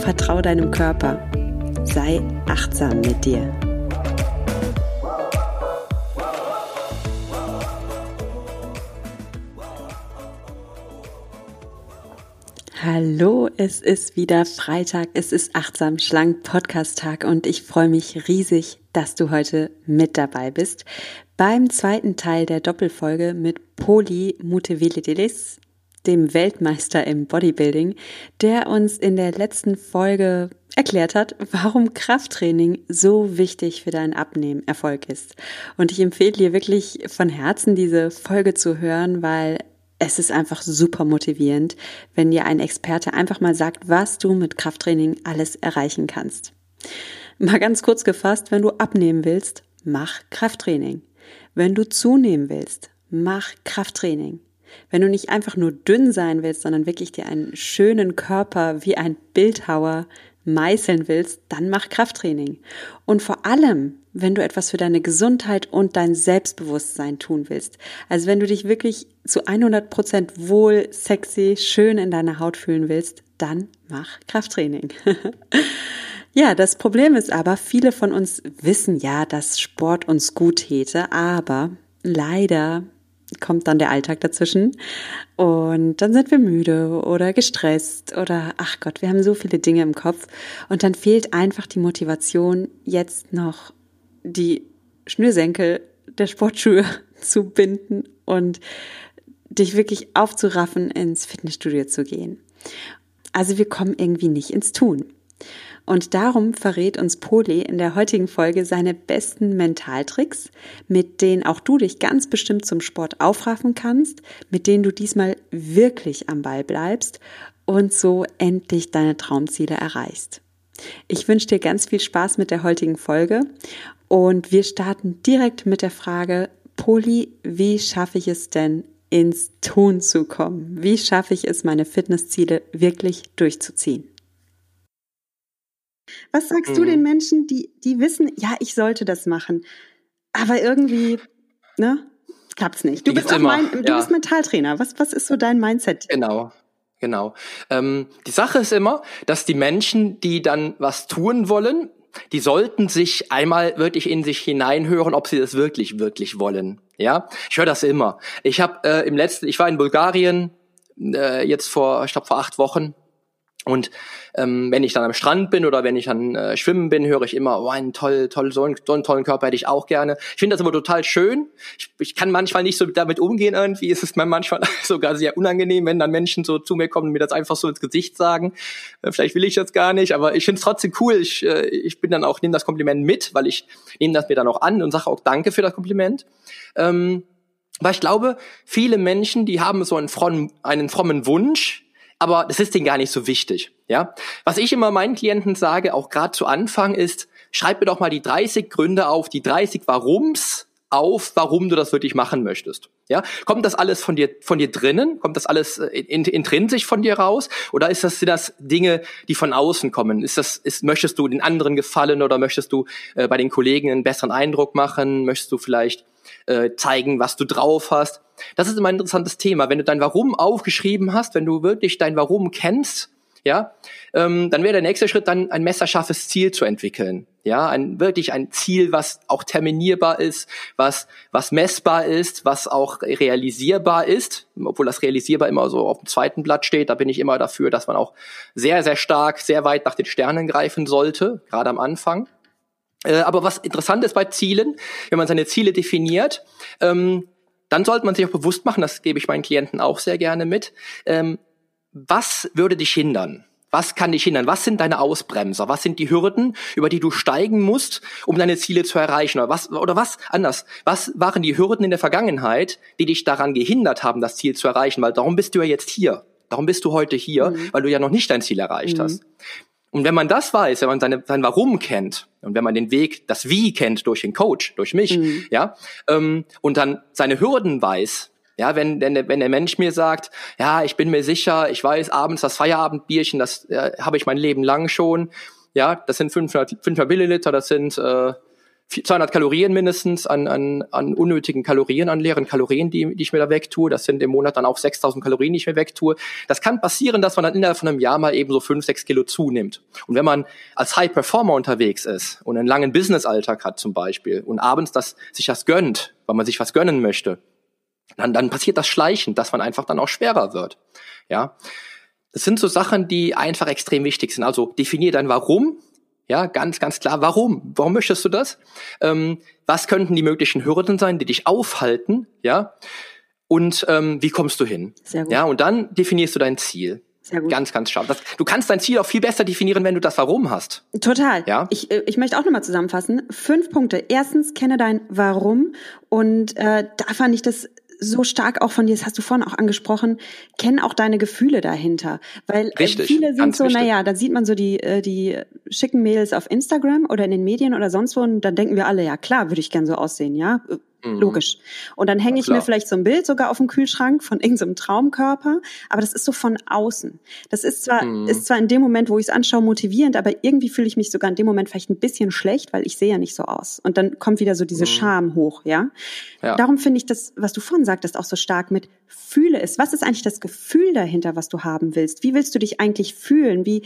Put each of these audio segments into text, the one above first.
vertrau deinem Körper, sei achtsam mit dir. Hallo, es ist wieder Freitag, es ist achtsam schlank Podcast Tag und ich freue mich riesig, dass du heute mit dabei bist beim zweiten Teil der Doppelfolge mit Poli Muteveledelis, dem Weltmeister im Bodybuilding, der uns in der letzten Folge erklärt hat, warum Krafttraining so wichtig für deinen Abnehmerfolg ist. Und ich empfehle dir wirklich von Herzen diese Folge zu hören, weil es ist einfach super motivierend, wenn dir ein Experte einfach mal sagt, was du mit Krafttraining alles erreichen kannst. Mal ganz kurz gefasst, wenn du abnehmen willst, mach Krafttraining. Wenn du zunehmen willst, mach Krafttraining. Wenn du nicht einfach nur dünn sein willst, sondern wirklich dir einen schönen Körper wie ein Bildhauer meißeln willst, dann mach Krafttraining. Und vor allem, wenn du etwas für deine Gesundheit und dein Selbstbewusstsein tun willst. Also wenn du dich wirklich zu 100 Prozent wohl, sexy, schön in deiner Haut fühlen willst, dann mach Krafttraining. ja, das Problem ist aber, viele von uns wissen ja, dass Sport uns gut täte, aber leider kommt dann der Alltag dazwischen und dann sind wir müde oder gestresst oder ach Gott, wir haben so viele Dinge im Kopf und dann fehlt einfach die Motivation, jetzt noch die Schnürsenkel der Sportschuhe zu binden und dich wirklich aufzuraffen, ins Fitnessstudio zu gehen. Also wir kommen irgendwie nicht ins Tun. Und darum verrät uns Poli in der heutigen Folge seine besten Mentaltricks, mit denen auch du dich ganz bestimmt zum Sport aufraffen kannst, mit denen du diesmal wirklich am Ball bleibst und so endlich deine Traumziele erreichst. Ich wünsche dir ganz viel Spaß mit der heutigen Folge und wir starten direkt mit der Frage, Poli, wie schaffe ich es denn, ins Tun zu kommen? Wie schaffe ich es, meine Fitnessziele wirklich durchzuziehen? Was sagst mhm. du den Menschen, die, die wissen, ja, ich sollte das machen, aber irgendwie, ne, klappt's nicht. Du bist auch immer, mein, du ja. bist Mentaltrainer. Was, was ist so dein Mindset? Genau. Genau. Ähm, die Sache ist immer, dass die Menschen, die dann was tun wollen, die sollten sich einmal wirklich in sich hineinhören, ob sie das wirklich, wirklich wollen. Ja, ich höre das immer. Ich habe äh, im letzten, ich war in Bulgarien äh, jetzt vor, ich glaube vor acht Wochen und ähm, wenn ich dann am Strand bin oder wenn ich dann äh, schwimmen bin, höre ich immer, oh, ein toll, toll, so einen, so einen tollen Körper hätte ich auch gerne. Ich finde das immer total schön. Ich, ich kann manchmal nicht so damit umgehen irgendwie. Es ist mir manchmal sogar sehr unangenehm, wenn dann Menschen so zu mir kommen und mir das einfach so ins Gesicht sagen. Äh, vielleicht will ich das gar nicht, aber ich finde es trotzdem cool. Ich, äh, ich bin dann auch, nehme das Kompliment mit, weil ich nehme das mir dann auch an und sage auch Danke für das Kompliment. Ähm, weil ich glaube, viele Menschen, die haben so einen frommen, einen frommen Wunsch, aber das ist denen gar nicht so wichtig. Ja, was ich immer meinen Klienten sage, auch gerade zu Anfang, ist: Schreib mir doch mal die 30 Gründe auf, die 30 Warums auf, warum du das wirklich machen möchtest. Ja, kommt das alles von dir von dir drinnen? Kommt das alles äh, in, intrinsisch von dir raus? Oder ist das sind das Dinge, die von außen kommen? Ist das ist möchtest du den anderen gefallen oder möchtest du äh, bei den Kollegen einen besseren Eindruck machen? Möchtest du vielleicht äh, zeigen, was du drauf hast? Das ist immer ein interessantes Thema. Wenn du dein Warum aufgeschrieben hast, wenn du wirklich dein Warum kennst, ja, ähm, dann wäre der nächste Schritt dann ein messerscharfes Ziel zu entwickeln. Ja, ein, wirklich ein Ziel, was auch terminierbar ist, was, was messbar ist, was auch realisierbar ist, obwohl das realisierbar immer so auf dem zweiten Blatt steht, da bin ich immer dafür, dass man auch sehr, sehr stark, sehr weit nach den Sternen greifen sollte, gerade am Anfang. Äh, aber was interessant ist bei Zielen, wenn man seine Ziele definiert, ähm, dann sollte man sich auch bewusst machen, das gebe ich meinen Klienten auch sehr gerne mit, ähm, was würde dich hindern? Was kann dich hindern? Was sind deine Ausbremser? Was sind die Hürden, über die du steigen musst, um deine Ziele zu erreichen? Oder was, oder was anders? Was waren die Hürden in der Vergangenheit, die dich daran gehindert haben, das Ziel zu erreichen? Weil darum bist du ja jetzt hier. Darum bist du heute hier, mhm. weil du ja noch nicht dein Ziel erreicht mhm. hast. Und wenn man das weiß, wenn man seine, sein Warum kennt und wenn man den Weg, das Wie kennt durch den Coach, durch mich, mhm. ja, ähm, und dann seine Hürden weiß, ja, wenn, wenn, wenn der Mensch mir sagt, ja, ich bin mir sicher, ich weiß abends das Feierabendbierchen, das äh, habe ich mein Leben lang schon, ja, das sind 500, 500 Milliliter, das sind äh, 200 Kalorien mindestens an, an, an unnötigen Kalorien, an leeren Kalorien, die, die ich mir da wegtue. Das sind im Monat dann auch 6000 Kalorien, die ich mir wegtue. Das kann passieren, dass man dann innerhalb von einem Jahr mal eben so 5, 6 Kilo zunimmt. Und wenn man als High Performer unterwegs ist und einen langen Business-Alltag hat zum Beispiel und abends das, sich das gönnt, weil man sich was gönnen möchte, dann, dann passiert das schleichend, dass man einfach dann auch schwerer wird. Ja. Das sind so Sachen, die einfach extrem wichtig sind. Also definier dein Warum, ja, ganz, ganz klar. Warum? Warum möchtest du das? Ähm, was könnten die möglichen Hürden sein, die dich aufhalten? Ja. Und ähm, wie kommst du hin? Sehr gut. Ja, und dann definierst du dein Ziel. Sehr gut. Ganz, ganz scharf. Das, du kannst dein Ziel auch viel besser definieren, wenn du das Warum hast. Total. Ja. Ich, äh, ich möchte auch nochmal zusammenfassen. Fünf Punkte. Erstens, kenne dein Warum. Und äh, da fand ich das so stark auch von dir, das hast du vorhin auch angesprochen, kennen auch deine Gefühle dahinter. Weil äh, Richtig, viele sind so, wichtig. naja, da sieht man so die, äh, die schicken Mails auf Instagram oder in den Medien oder sonst wo und dann denken wir alle, ja klar, würde ich gern so aussehen, ja. Mhm. Logisch. Und dann hänge ich mir vielleicht so ein Bild sogar auf dem Kühlschrank von irgendeinem Traumkörper, aber das ist so von außen. Das ist zwar, mhm. ist zwar in dem Moment, wo ich es anschaue, motivierend, aber irgendwie fühle ich mich sogar in dem Moment vielleicht ein bisschen schlecht, weil ich sehe ja nicht so aus. Und dann kommt wieder so diese mhm. Scham hoch, ja? ja. Darum finde ich das, was du vorhin sagtest, auch so stark mit fühle es. Was ist eigentlich das Gefühl dahinter, was du haben willst? Wie willst du dich eigentlich fühlen? Wie,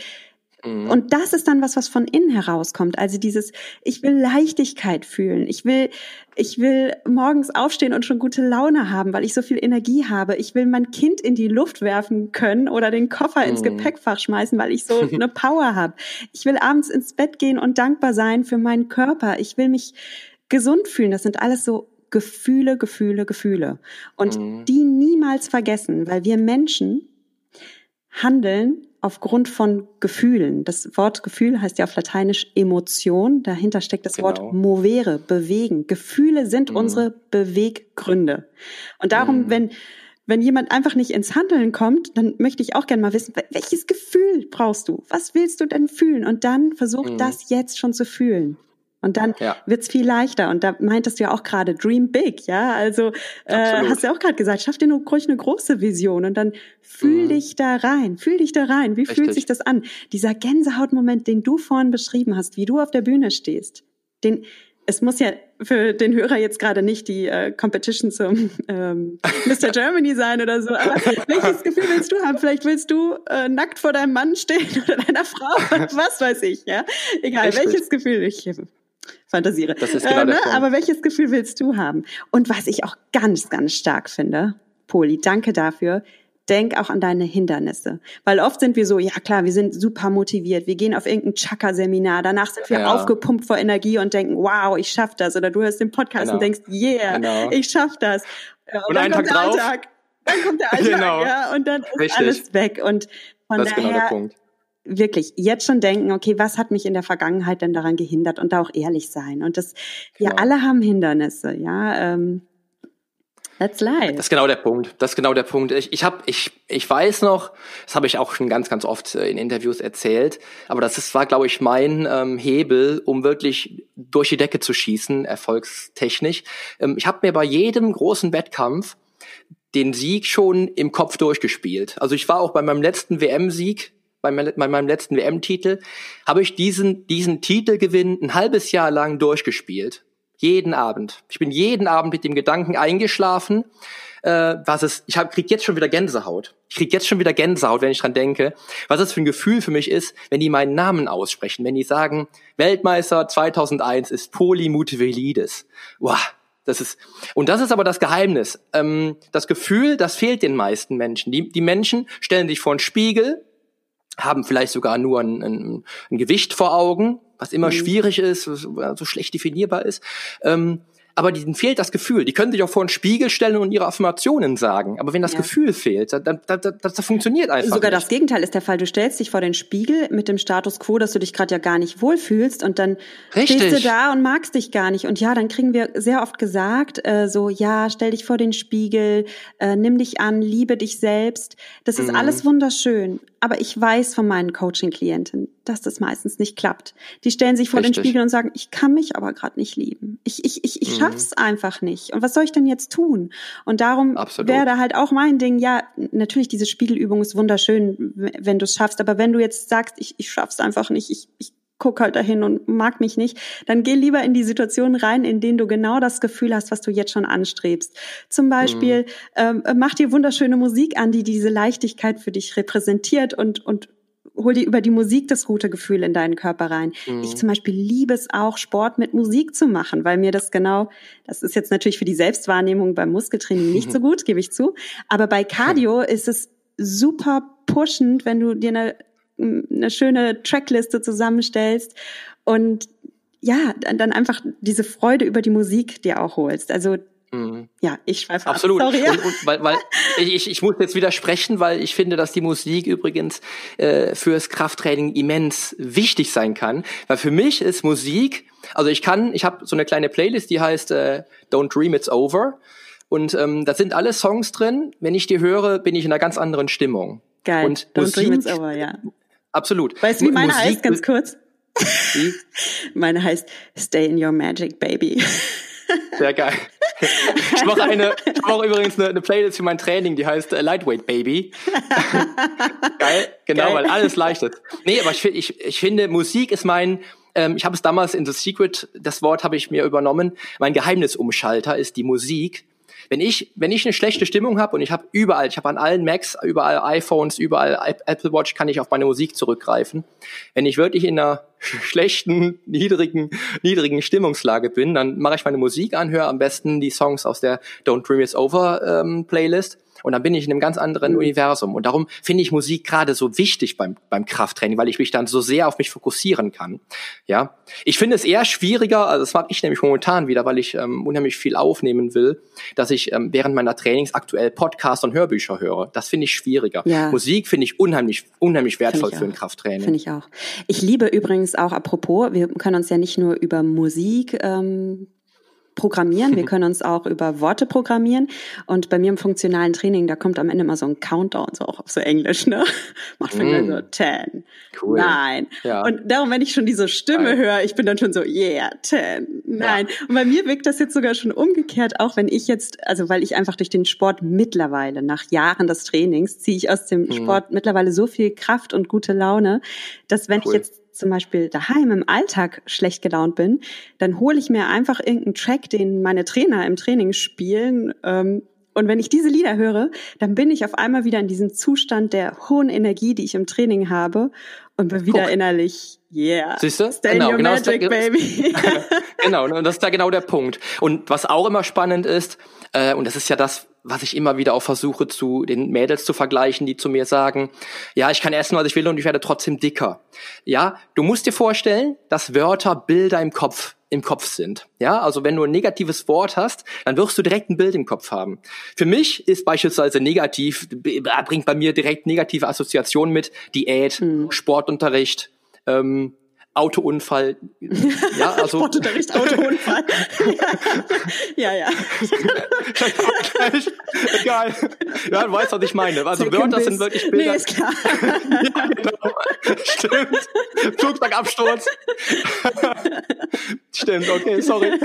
Mhm. Und das ist dann was, was von innen herauskommt. Also dieses, ich will Leichtigkeit fühlen. Ich will, ich will morgens aufstehen und schon gute Laune haben, weil ich so viel Energie habe. Ich will mein Kind in die Luft werfen können oder den Koffer ins mhm. Gepäckfach schmeißen, weil ich so eine Power habe. Ich will abends ins Bett gehen und dankbar sein für meinen Körper. Ich will mich gesund fühlen. Das sind alles so Gefühle, Gefühle, Gefühle. Und mhm. die niemals vergessen, weil wir Menschen handeln aufgrund von Gefühlen. Das Wort Gefühl heißt ja auf Lateinisch Emotion. Dahinter steckt das genau. Wort movere, bewegen. Gefühle sind mhm. unsere Beweggründe. Und darum, mhm. wenn wenn jemand einfach nicht ins Handeln kommt, dann möchte ich auch gerne mal wissen, welches Gefühl brauchst du? Was willst du denn fühlen? Und dann versuch mhm. das jetzt schon zu fühlen. Und dann ja. wird's viel leichter. Und da meintest du ja auch gerade Dream Big, ja. Also äh, hast du ja auch gerade gesagt, schaff dir nur ruhig eine große Vision und dann fühl mhm. dich da rein, fühl dich da rein. Wie Richtig. fühlt sich das an? Dieser Gänsehautmoment, den du vorhin beschrieben hast, wie du auf der Bühne stehst, den es muss ja für den Hörer jetzt gerade nicht die äh, Competition zum ähm, Mr. Germany sein oder so, aber welches Gefühl willst du haben? Vielleicht willst du äh, nackt vor deinem Mann stehen oder deiner Frau, was weiß ich, ja? Egal, Echt welches Gefühl. Ich fantasiere. Das ist genau äh, ne? Aber welches Gefühl willst du haben? Und was ich auch ganz, ganz stark finde, Poli, danke dafür. Denk auch an deine Hindernisse. Weil oft sind wir so, ja klar, wir sind super motiviert, wir gehen auf irgendein Chakra-Seminar, danach sind wir ja. aufgepumpt vor Energie und denken, wow, ich schaff das. Oder du hörst den Podcast genau. und denkst, yeah, genau. ich schaff das. Und, und dann kommt Tag der drauf. Alltag. Dann kommt der Alltag, genau. ja, und dann ist Richtig. alles weg. Und von das daher, genau wirklich jetzt schon denken, okay, was hat mich in der Vergangenheit denn daran gehindert und da auch ehrlich sein. Und das, genau. ja, alle haben Hindernisse, ja. Ähm, That's life. Das ist genau der Punkt. Das ist genau der Punkt. Ich, ich habe, ich, ich weiß noch, das habe ich auch schon ganz, ganz oft äh, in Interviews erzählt, aber das ist, war, glaube ich, mein ähm, Hebel, um wirklich durch die Decke zu schießen, erfolgstechnisch. Ähm, ich habe mir bei jedem großen Wettkampf den Sieg schon im Kopf durchgespielt. Also ich war auch bei meinem letzten WM-Sieg bei, meinem letzten WM-Titel, habe ich diesen, diesen Titelgewinn ein halbes Jahr lang durchgespielt. Jeden Abend. Ich bin jeden Abend mit dem Gedanken eingeschlafen, äh, was es, ich hab, krieg jetzt schon wieder Gänsehaut. Ich krieg jetzt schon wieder Gänsehaut, wenn ich dran denke, was es für ein Gefühl für mich ist, wenn die meinen Namen aussprechen, wenn die sagen, Weltmeister 2001 ist Polymutevelidis. Wow, das ist, und das ist aber das Geheimnis. Ähm, das Gefühl, das fehlt den meisten Menschen. Die, die Menschen stellen sich vor einen Spiegel, haben vielleicht sogar nur ein, ein, ein Gewicht vor Augen, was immer mhm. schwierig ist, so schlecht definierbar ist. Ähm, aber denen fehlt das Gefühl. Die können sich auch vor einen Spiegel stellen und ihre Affirmationen sagen. Aber wenn das ja. Gefühl fehlt, dann, dann, dann, dann, das funktioniert einfach Sogar nicht. das Gegenteil ist der Fall. Du stellst dich vor den Spiegel mit dem Status quo, dass du dich gerade ja gar nicht wohlfühlst und dann Richtig. stehst du da und magst dich gar nicht. Und ja, dann kriegen wir sehr oft gesagt, äh, so, ja, stell dich vor den Spiegel, äh, nimm dich an, liebe dich selbst. Das ist mhm. alles wunderschön. Aber ich weiß von meinen Coaching-Klienten, dass das meistens nicht klappt. Die stellen sich vor Richtig. den Spiegel und sagen, ich kann mich aber gerade nicht lieben. Ich, ich, ich, ich mhm. schaff's einfach nicht. Und was soll ich denn jetzt tun? Und darum wäre da halt auch mein Ding, ja, natürlich, diese Spiegelübung ist wunderschön, wenn du es schaffst, aber wenn du jetzt sagst, ich, ich schaff's einfach nicht, ich, ich guck halt dahin und mag mich nicht, dann geh lieber in die Situation rein, in denen du genau das Gefühl hast, was du jetzt schon anstrebst. Zum Beispiel, mhm. ähm, mach dir wunderschöne Musik an, die diese Leichtigkeit für dich repräsentiert und, und hol dir über die Musik das gute Gefühl in deinen Körper rein. Mhm. Ich zum Beispiel liebe es auch, Sport mit Musik zu machen, weil mir das genau, das ist jetzt natürlich für die Selbstwahrnehmung beim Muskeltraining nicht so gut, gebe ich zu. Aber bei Cardio ist es super pushend, wenn du dir eine eine schöne Trackliste zusammenstellst und ja, dann einfach diese Freude über die Musik dir auch holst. Also mhm. ja, ich schweife Absolut. Ab. Sorry. Und, und, weil, weil ich, ich muss jetzt widersprechen, weil ich finde, dass die Musik übrigens äh, fürs Krafttraining immens wichtig sein kann. Weil für mich ist Musik, also ich kann, ich habe so eine kleine Playlist, die heißt äh, Don't Dream It's Over. Und ähm, da sind alle Songs drin. Wenn ich die höre, bin ich in einer ganz anderen Stimmung. Geil. Und Don't Musik, Dream It's Over, ja. Absolut. Weißt du, wie meine Musik heißt, ganz kurz? Wie? meine heißt Stay in Your Magic, Baby. Sehr geil. Ich mache eine, ich mache übrigens eine, eine, Playlist für mein Training, die heißt äh, Lightweight Baby. geil, genau, geil. weil alles leicht ist. Nee, aber ich, ich, ich finde, Musik ist mein, ähm, ich habe es damals in The Secret, das Wort habe ich mir übernommen, mein Geheimnisumschalter ist die Musik. Wenn ich, wenn ich eine schlechte Stimmung habe und ich habe überall, ich habe an allen Macs, überall iPhones, überall Apple Watch, kann ich auf meine Musik zurückgreifen. Wenn ich wirklich in einer schlechten, niedrigen, niedrigen Stimmungslage bin, dann mache ich meine Musik an, höre am besten die Songs aus der Don't Dream It's Over ähm, Playlist und dann bin ich in einem ganz anderen mhm. Universum. Und darum finde ich Musik gerade so wichtig beim, beim Krafttraining, weil ich mich dann so sehr auf mich fokussieren kann. Ja, ich finde es eher schwieriger, also das mache ich nämlich momentan wieder, weil ich ähm, unheimlich viel aufnehmen will, dass ich ähm, während meiner Trainings aktuell Podcasts und Hörbücher höre. Das finde ich schwieriger. Ja. Musik finde ich unheimlich, unheimlich wertvoll für ein Krafttraining. Finde ich auch. Ich liebe übrigens auch, apropos, wir können uns ja nicht nur über Musik ähm, programmieren. Wir können uns auch über Worte programmieren. Und bei mir im funktionalen Training, da kommt am Ende immer so ein Countdown, so auch auf so Englisch, ne? Macht mm. so 10, cool. 9. Ja. Und darum, wenn ich schon diese Stimme höre, ich bin dann schon so, yeah, 10, 9. Ja. Und bei mir wirkt das jetzt sogar schon umgekehrt, auch wenn ich jetzt, also weil ich einfach durch den Sport mittlerweile, nach Jahren des Trainings, ziehe ich aus dem mm. Sport mittlerweile so viel Kraft und gute Laune, dass wenn cool. ich jetzt zum Beispiel daheim im Alltag schlecht gelaunt bin, dann hole ich mir einfach irgendeinen Track, den meine Trainer im Training spielen. Ähm, und wenn ich diese Lieder höre, dann bin ich auf einmal wieder in diesem Zustand der hohen Energie, die ich im Training habe und bin wieder Guck. innerlich, yeah. Siehst du? Genau, genau magic, der, baby. genau, und das ist da genau der Punkt. Und was auch immer spannend ist, äh, und das ist ja das, was ich immer wieder auch versuche zu den Mädels zu vergleichen, die zu mir sagen, ja, ich kann essen, was ich will und ich werde trotzdem dicker. Ja, du musst dir vorstellen, dass Wörter Bilder im Kopf im Kopf sind. Ja, also wenn du ein negatives Wort hast, dann wirst du direkt ein Bild im Kopf haben. Für mich ist beispielsweise negativ, bringt bei mir direkt negative Assoziationen mit Diät, hm. Sportunterricht, ähm, Autounfall. Ja, also. Sportunterricht, Autounfall. ja, ja. Egal. Ja, du weißt, was ich meine. Also Wörter sind wirklich Bilder. Nee, ist klar. ja, genau. Stimmt. Flugzeugabsturz. Stimmt, okay, sorry.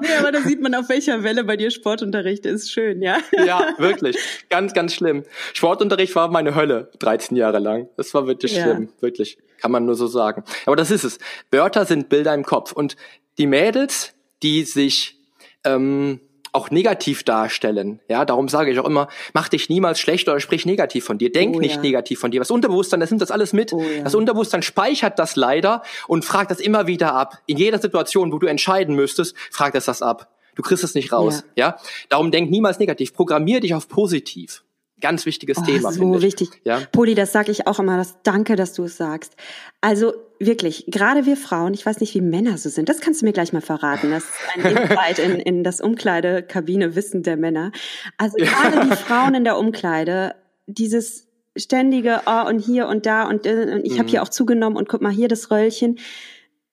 nee, aber da sieht man, auf welcher Welle bei dir Sportunterricht ist. Schön, ja? ja, wirklich. Ganz, ganz schlimm. Sportunterricht war meine Hölle 13 Jahre lang. Das war wirklich ja. schlimm, wirklich. Kann man nur so sagen. Aber das ist es. Wörter sind Bilder im Kopf. Und die Mädels, die sich ähm, auch negativ darstellen. Ja, darum sage ich auch immer, mach dich niemals schlecht oder sprich negativ von dir. Denk oh, nicht ja. negativ von dir. Das Unterbewusstsein, das nimmt das alles mit. Oh, ja. Das Unterbewusstsein speichert das leider und fragt das immer wieder ab. In jeder Situation, wo du entscheiden müsstest, fragt es das ab. Du kriegst es nicht raus. Ja. ja? Darum denk niemals negativ. Programmier dich auf positiv. Ganz wichtiges oh, Thema. So wichtig. Ja? Poli, das sage ich auch immer. Das, danke, dass du es sagst. Also wirklich, gerade wir Frauen, ich weiß nicht, wie Männer so sind. Das kannst du mir gleich mal verraten. Das ist ein Insight in, in das Umkleidekabine Wissen der Männer. Also gerade die Frauen in der Umkleide, dieses ständige, oh, und hier und da und, äh, und ich mhm. habe hier auch zugenommen und guck mal hier das Röllchen.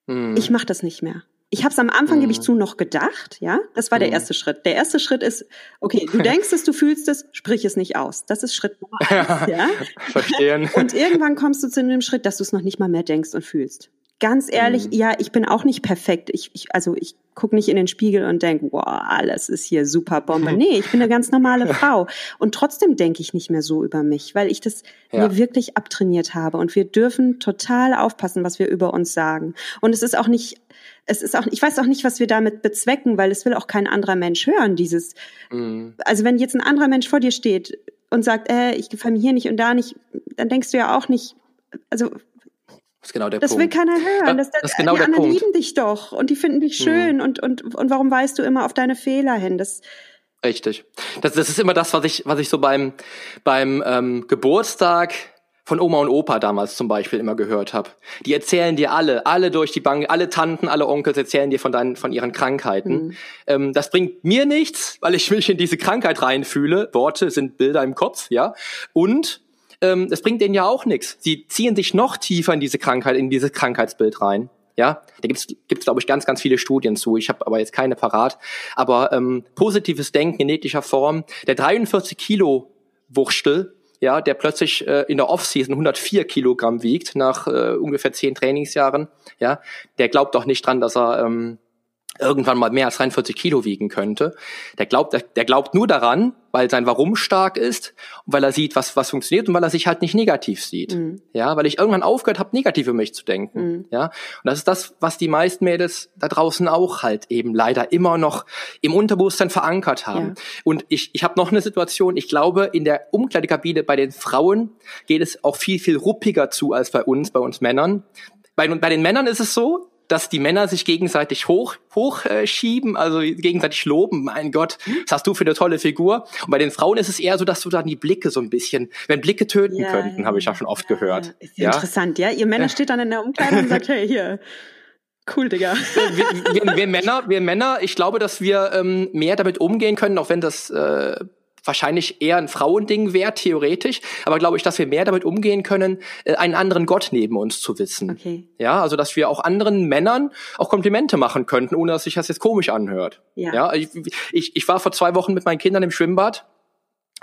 Mhm. Ich mache das nicht mehr Ich habe es am Anfang, mhm. gebe ich zu, noch gedacht, ja. Das war der mhm. erste Schritt. Der erste Schritt ist, okay, du denkst es, du fühlst es, sprich es nicht aus. Das ist Schritt Nummer eins, ja. Verstehen. Und irgendwann kommst du zu dem Schritt, dass du es noch nicht mal mehr denkst und fühlst. Ganz ehrlich, mhm. ja, ich bin auch nicht perfekt. Ich, ich also ich gucke nicht in den Spiegel und denke, wow, alles ist hier super Bombe. Nee, ich bin eine ganz normale Frau. Und trotzdem denke ich nicht mehr so über mich, weil ich das ja. mir wirklich abtrainiert habe. Und wir dürfen total aufpassen, was wir über uns sagen. Und es ist auch nicht es ist auch, ich weiß auch nicht, was wir damit bezwecken, weil es will auch kein anderer Mensch hören, dieses, mhm. also wenn jetzt ein anderer Mensch vor dir steht und sagt, äh, ich gefalle mir hier nicht und da nicht, dann denkst du ja auch nicht, also das ist genau der das Punkt. will keiner hören. Das, das, das ist genau die der anderen Punkt. lieben dich doch und die finden dich schön mhm. und, und, und warum weißt du immer auf deine Fehler hin? Das, Richtig. Das, das ist immer das, was ich, was ich so beim, beim ähm, Geburtstag von Oma und Opa damals zum Beispiel immer gehört habe. Die erzählen dir alle, alle durch die Bank, alle Tanten, alle Onkels erzählen dir von deinen, von ihren Krankheiten. Mhm. Ähm, das bringt mir nichts, weil ich mich in diese Krankheit reinfühle. Worte sind Bilder im Kopf, ja. Und ähm, das bringt denen ja auch nichts. Sie ziehen sich noch tiefer in diese Krankheit, in dieses Krankheitsbild rein. Ja, da gibt's gibt's glaube ich ganz ganz viele Studien zu. Ich habe aber jetzt keine parat. Aber ähm, positives Denken in jeglicher Form. Der 43 Kilo Wurstel, ja, der plötzlich äh, in der Offseason 104 Kilogramm wiegt nach äh, ungefähr zehn Trainingsjahren, ja, der glaubt doch nicht dran, dass er ähm, irgendwann mal mehr als 43 Kilo wiegen könnte. Der glaubt, der, der, glaubt nur daran, weil sein Warum stark ist und weil er sieht, was, was funktioniert und weil er sich halt nicht negativ sieht. Mhm. Ja, weil ich irgendwann aufgehört habe, negativ über mich zu denken. Mhm. Ja, und das ist das, was die meisten Mädels da draußen auch halt eben leider immer noch im Unterbewusstsein verankert haben. Ja. Und ich, ich habe noch eine Situation, ich glaube, in der Umkleidekabine bei den Frauen geht es auch viel, viel ruppiger zu als bei uns, bei uns Männern. Bei, bei den Männern ist es so, dass die Männer sich gegenseitig hoch hochschieben, äh, also gegenseitig loben. Mein Gott, was hast du für eine tolle Figur? Und bei den Frauen ist es eher so, dass du dann die Blicke so ein bisschen, wenn Blicke töten ja, könnten, habe ich ja schon oft ja, gehört. Ist ja, interessant, ja. Ihr Männer steht dann in der Umkleidung und sagt, hey, hier. Cool, Digga. Wir, wir, wir, Männer, wir Männer, ich glaube, dass wir ähm, mehr damit umgehen können, auch wenn das äh, wahrscheinlich eher ein Frauending wäre, theoretisch. Aber glaube ich, dass wir mehr damit umgehen können, äh, einen anderen Gott neben uns zu wissen. Okay. Ja, also dass wir auch anderen Männern auch Komplimente machen könnten, ohne dass sich das jetzt komisch anhört. Ja. ja ich, ich, ich war vor zwei Wochen mit meinen Kindern im Schwimmbad.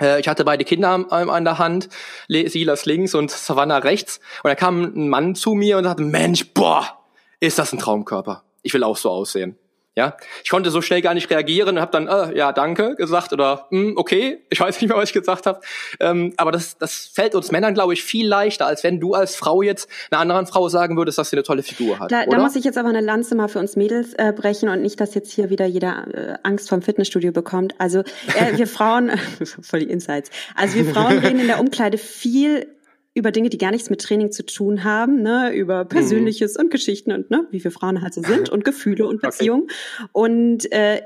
Äh, ich hatte beide Kinder an der Hand, Silas links und Savannah rechts. Und da kam ein Mann zu mir und sagte, Mensch, boah, ist das ein Traumkörper. Ich will auch so aussehen. Ja, ich konnte so schnell gar nicht reagieren und habe dann äh, ja danke gesagt oder hm, okay, ich weiß nicht mehr, was ich gesagt habe. Ähm, aber das, das fällt uns Männern, glaube ich, viel leichter, als wenn du als Frau jetzt einer anderen Frau sagen würdest, dass sie eine tolle Figur hat. Da, da muss ich jetzt aber eine Lanze mal für uns Mädels äh, brechen und nicht, dass jetzt hier wieder jeder äh, Angst vom Fitnessstudio bekommt. Also äh, wir Frauen, voll die Insights. Also wir Frauen reden in der Umkleide viel über Dinge, die gar nichts mit Training zu tun haben, ne, über Persönliches mhm. und Geschichten und ne, wie wir Frauen halt so sind und Gefühle und Beziehungen. Okay. Und, äh,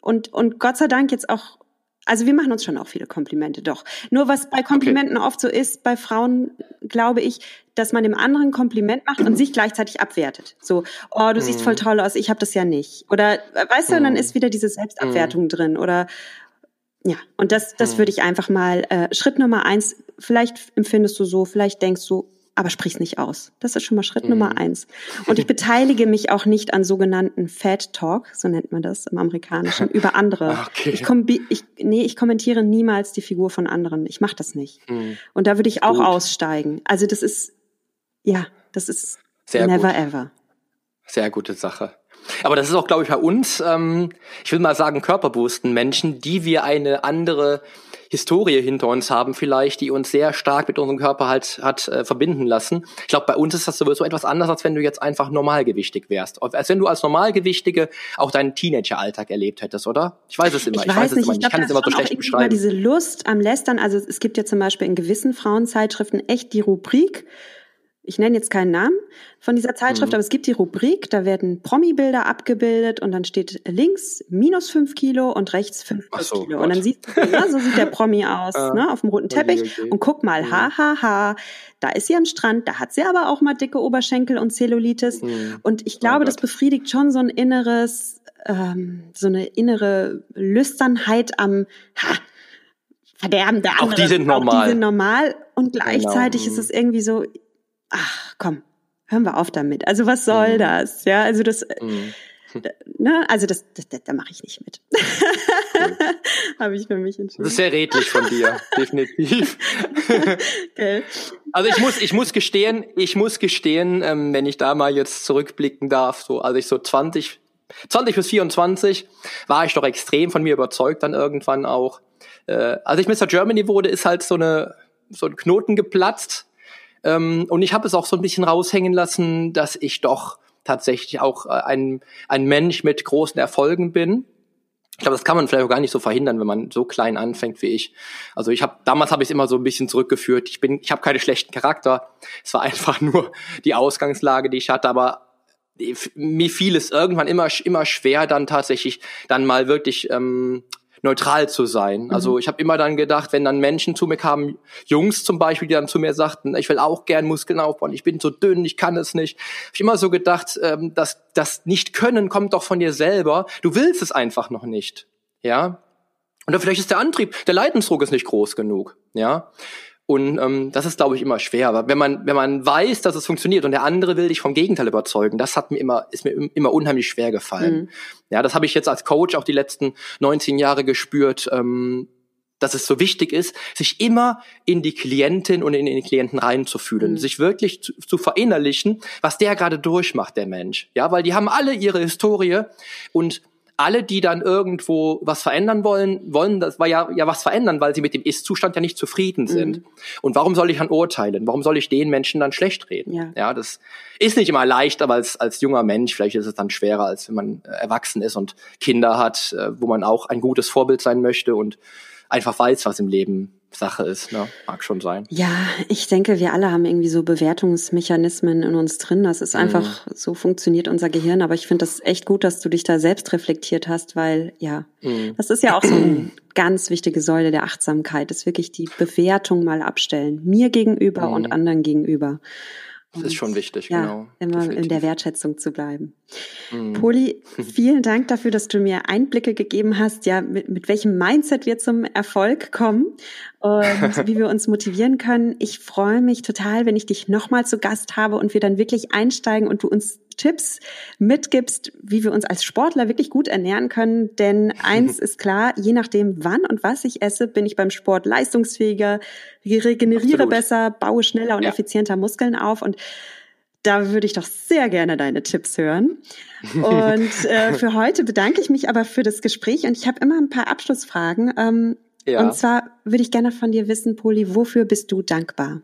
und, und Gott sei Dank jetzt auch, also wir machen uns schon auch viele Komplimente, doch. Nur was bei Komplimenten okay. oft so ist, bei Frauen glaube ich, dass man dem anderen Kompliment macht und sich gleichzeitig abwertet. So, oh, du mhm. siehst voll toll aus, ich habe das ja nicht. Oder weißt du, mhm. dann ist wieder diese Selbstabwertung mhm. drin. Oder ja, und das, das hm. würde ich einfach mal, äh, Schritt Nummer eins, vielleicht empfindest du so, vielleicht denkst du, aber sprich's nicht aus. Das ist schon mal Schritt mhm. Nummer eins. Und ich beteilige mich auch nicht an sogenannten Fat Talk, so nennt man das im Amerikanischen, über andere. Ah, okay. Ich, kom ich, nee, ich kommentiere niemals die Figur von anderen. Ich mache das nicht. Mhm. Und da würde ich auch gut. aussteigen. Also das ist, ja, das ist Sehr never gut. ever. Sehr gute Sache. Aber das ist auch, glaube ich, bei uns, ähm, ich will mal sagen, körperbewussten Menschen, die wir eine andere Historie hinter uns haben, vielleicht, die uns sehr stark mit unserem Körper halt hat äh, verbinden lassen. Ich glaube, bei uns ist das sowieso etwas anders, als wenn du jetzt einfach normalgewichtig wärst. Als wenn du als Normalgewichtige auch deinen Teenageralltag erlebt hättest, oder? Ich weiß es immer. Ich, ich weiß, es immer nicht. Ich, kann es immer so schlecht beschreiben. diese Lust am Lästern. Also es gibt ja zum Beispiel in gewissen Frauenzeitschriften echt die Rubrik ich nenne jetzt keinen Namen von dieser Zeitschrift, mhm. aber es gibt die Rubrik, da werden Promi-Bilder abgebildet und dann steht links minus fünf Kilo und rechts fünf so, Kilo. Gott. Und dann siehst du, ja, so sieht der Promi aus, ah, ne, auf dem roten Teppich. Okay, okay. Und guck mal, mhm. ha, ha, ha, da ist sie am Strand, da hat sie aber auch mal dicke Oberschenkel und Zellulitis. Mhm. Und ich glaube, oh das befriedigt schon so ein inneres, ähm, so eine innere Lüsternheit am, ha, Verderben der. Auch die sind normal. Auch die sind normal und gleichzeitig genau. ist es irgendwie so, ach komm, hören wir auf damit. Also was soll mhm. das? Ja, also das, mhm. ne, also das, das, das da mache ich nicht mit. Habe ich für mich entschieden. Das ist sehr redlich von dir, definitiv. okay. Also ich muss, ich muss gestehen, ich muss gestehen, ähm, wenn ich da mal jetzt zurückblicken darf, so als ich so 20, 20 bis 24 war ich doch extrem von mir überzeugt dann irgendwann auch. Äh, als ich Mr. Germany wurde, ist halt so eine so ein Knoten geplatzt. Ähm, und ich habe es auch so ein bisschen raushängen lassen, dass ich doch tatsächlich auch äh, ein, ein Mensch mit großen Erfolgen bin. Ich glaube, das kann man vielleicht auch gar nicht so verhindern, wenn man so klein anfängt wie ich. Also ich habe damals habe ich immer so ein bisschen zurückgeführt. Ich bin, ich habe keine schlechten Charakter. Es war einfach nur die Ausgangslage, die ich hatte. Aber mir fiel es irgendwann immer immer schwer, dann tatsächlich dann mal wirklich ähm, neutral zu sein. Mhm. Also ich habe immer dann gedacht, wenn dann Menschen zu mir kamen, Jungs zum Beispiel, die dann zu mir sagten, ich will auch gern Muskeln aufbauen, ich bin so dünn, ich kann es nicht. Hab ich immer so gedacht, ähm, dass das nicht können kommt doch von dir selber. Du willst es einfach noch nicht. Ja. Oder vielleicht ist der Antrieb, der Leidensdruck ist nicht groß genug. Ja. Und ähm, das ist, glaube ich, immer schwer. Aber wenn man, wenn man weiß, dass es funktioniert und der andere will dich vom Gegenteil überzeugen, das hat mir immer, ist mir immer unheimlich schwer gefallen. Mhm. Ja, das habe ich jetzt als Coach auch die letzten 19 Jahre gespürt, ähm, dass es so wichtig ist, sich immer in die Klientin und in den Klienten reinzufühlen, mhm. sich wirklich zu, zu, verinnerlichen, was der gerade durchmacht, der Mensch. Ja, weil die haben alle ihre Historie und alle, die dann irgendwo was verändern wollen, wollen das war ja, ja was verändern, weil sie mit dem Ist-Zustand ja nicht zufrieden sind. Mhm. Und warum soll ich dann urteilen? Warum soll ich den Menschen dann schlecht reden? Ja, ja das ist nicht immer leicht, aber als, als junger Mensch, vielleicht ist es dann schwerer, als wenn man äh, erwachsen ist und Kinder hat, äh, wo man auch ein gutes Vorbild sein möchte und einfach weiß, was im Leben Sache ist. Ne? Mag schon sein. Ja, ich denke, wir alle haben irgendwie so Bewertungsmechanismen in uns drin. Das ist einfach, mhm. so funktioniert unser Gehirn. Aber ich finde das echt gut, dass du dich da selbst reflektiert hast, weil ja, mhm. das ist ja auch so eine ganz wichtige Säule der Achtsamkeit, ist wirklich die Bewertung mal abstellen. Mir gegenüber mhm. und anderen gegenüber. Das ist schon wichtig, ja, genau. Immer Definitiv. in der Wertschätzung zu bleiben. Mhm. Poli, vielen Dank dafür, dass du mir Einblicke gegeben hast, ja, mit, mit welchem Mindset wir zum Erfolg kommen und wie wir uns motivieren können. Ich freue mich total, wenn ich dich nochmal zu Gast habe und wir dann wirklich einsteigen und du uns Tipps mitgibst, wie wir uns als Sportler wirklich gut ernähren können. Denn eins ist klar, je nachdem, wann und was ich esse, bin ich beim Sport leistungsfähiger, regeneriere Absolut. besser, baue schneller und ja. effizienter Muskeln auf. Und da würde ich doch sehr gerne deine Tipps hören. Und äh, für heute bedanke ich mich aber für das Gespräch und ich habe immer ein paar Abschlussfragen. Ähm, ja. Und zwar würde ich gerne von dir wissen, Poli, wofür bist du dankbar?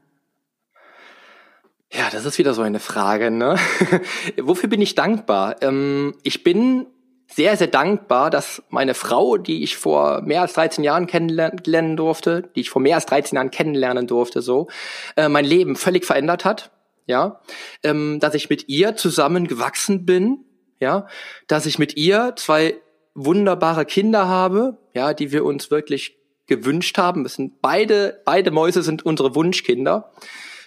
Ja, das ist wieder so eine Frage. Ne? Wofür bin ich dankbar? Ähm, ich bin sehr, sehr dankbar, dass meine Frau, die ich vor mehr als 13 Jahren kennenlernen durfte, die ich vor mehr als 13 Jahren kennenlernen durfte, so, äh, mein Leben völlig verändert hat. Ja, ähm, dass ich mit ihr zusammen gewachsen bin. Ja, dass ich mit ihr zwei wunderbare Kinder habe, ja, die wir uns wirklich gewünscht haben. Es sind beide, beide Mäuse sind unsere Wunschkinder.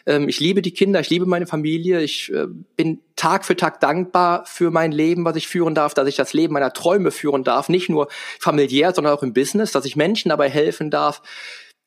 Ähm, ich liebe die Kinder, ich liebe meine Familie, ich äh, bin Tag für Tag dankbar für mein Leben, was ich führen darf, dass ich das Leben meiner Träume führen darf, nicht nur familiär, sondern auch im Business, dass ich Menschen dabei helfen darf,